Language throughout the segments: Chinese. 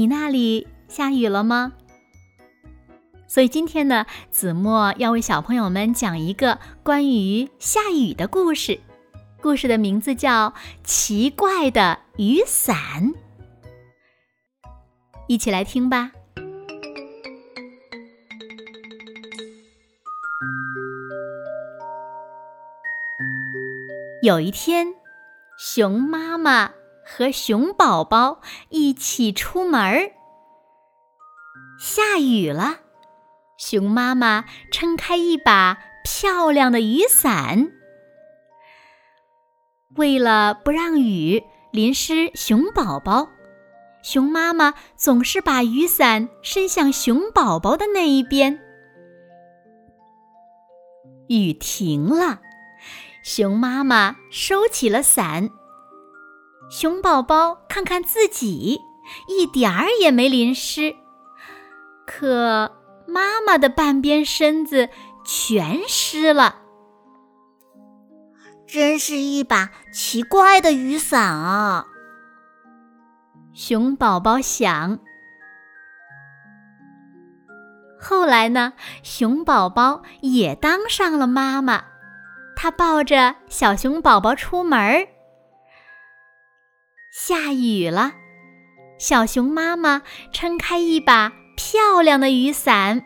你那里下雨了吗？所以今天呢，子墨要为小朋友们讲一个关于下雨的故事。故事的名字叫《奇怪的雨伞》，一起来听吧。有一天，熊妈妈。和熊宝宝一起出门儿，下雨了。熊妈妈撑开一把漂亮的雨伞，为了不让雨淋湿熊宝宝，熊妈妈总是把雨伞伸向熊宝宝的那一边。雨停了，熊妈妈收起了伞。熊宝宝看看自己，一点儿也没淋湿，可妈妈的半边身子全湿了。真是一把奇怪的雨伞啊！熊宝宝想。后来呢，熊宝宝也当上了妈妈，他抱着小熊宝宝出门儿。下雨了，小熊妈妈撑开一把漂亮的雨伞。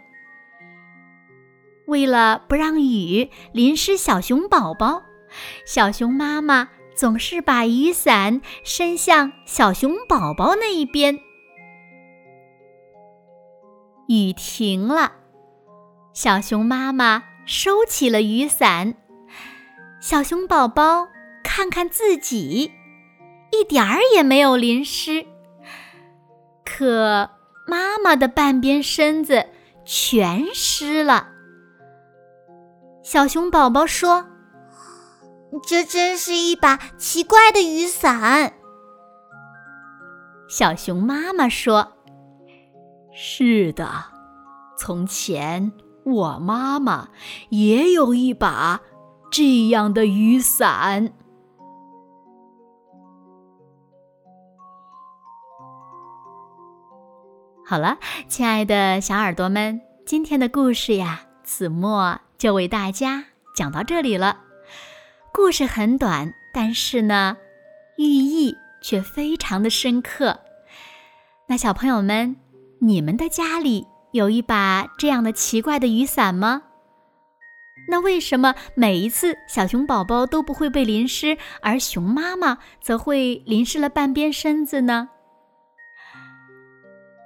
为了不让雨淋湿小熊宝宝，小熊妈妈总是把雨伞伸向小熊宝宝那一边。雨停了，小熊妈妈收起了雨伞。小熊宝宝看看自己。一点儿也没有淋湿，可妈妈的半边身子全湿了。小熊宝宝说：“这真是一把奇怪的雨伞。”小熊妈妈说：“是的，从前我妈妈也有一把这样的雨伞。”好了，亲爱的小耳朵们，今天的故事呀，子墨就为大家讲到这里了。故事很短，但是呢，寓意却非常的深刻。那小朋友们，你们的家里有一把这样的奇怪的雨伞吗？那为什么每一次小熊宝宝都不会被淋湿，而熊妈妈则会淋湿了半边身子呢？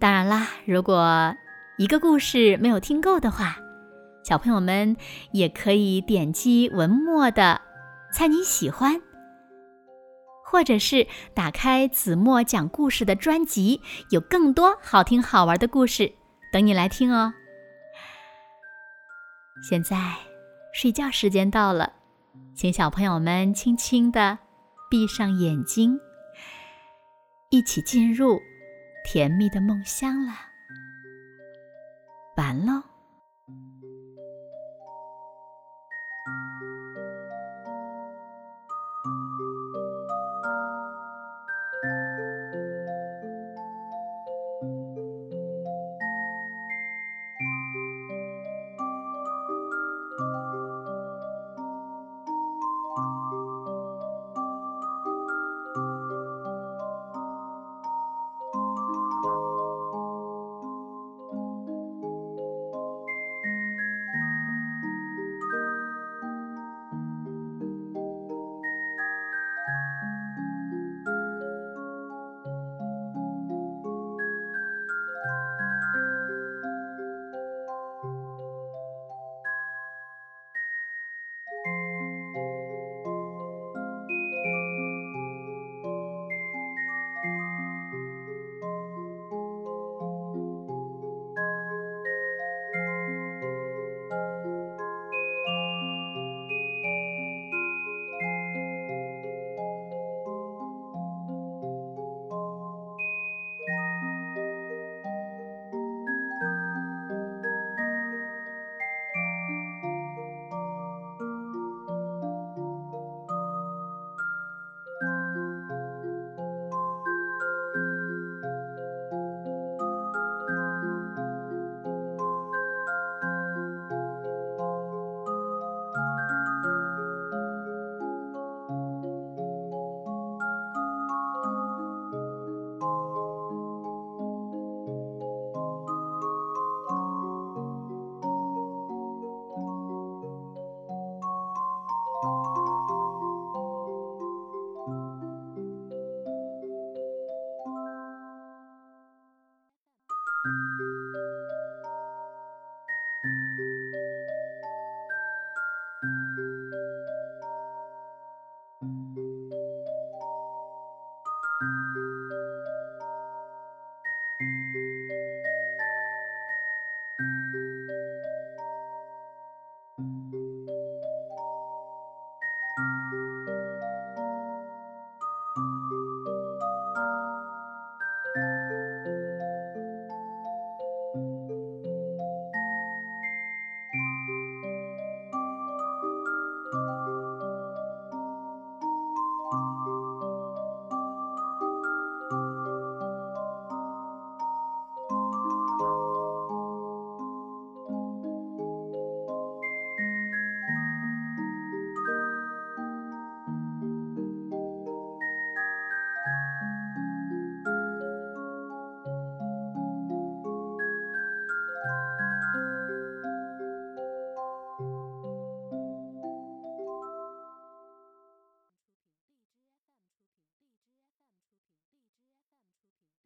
当然啦，如果一个故事没有听够的话，小朋友们也可以点击文末的“猜你喜欢”，或者是打开子墨讲故事的专辑，有更多好听好玩的故事等你来听哦。现在睡觉时间到了，请小朋友们轻轻的闭上眼睛，一起进入。甜蜜的梦乡了，完喽。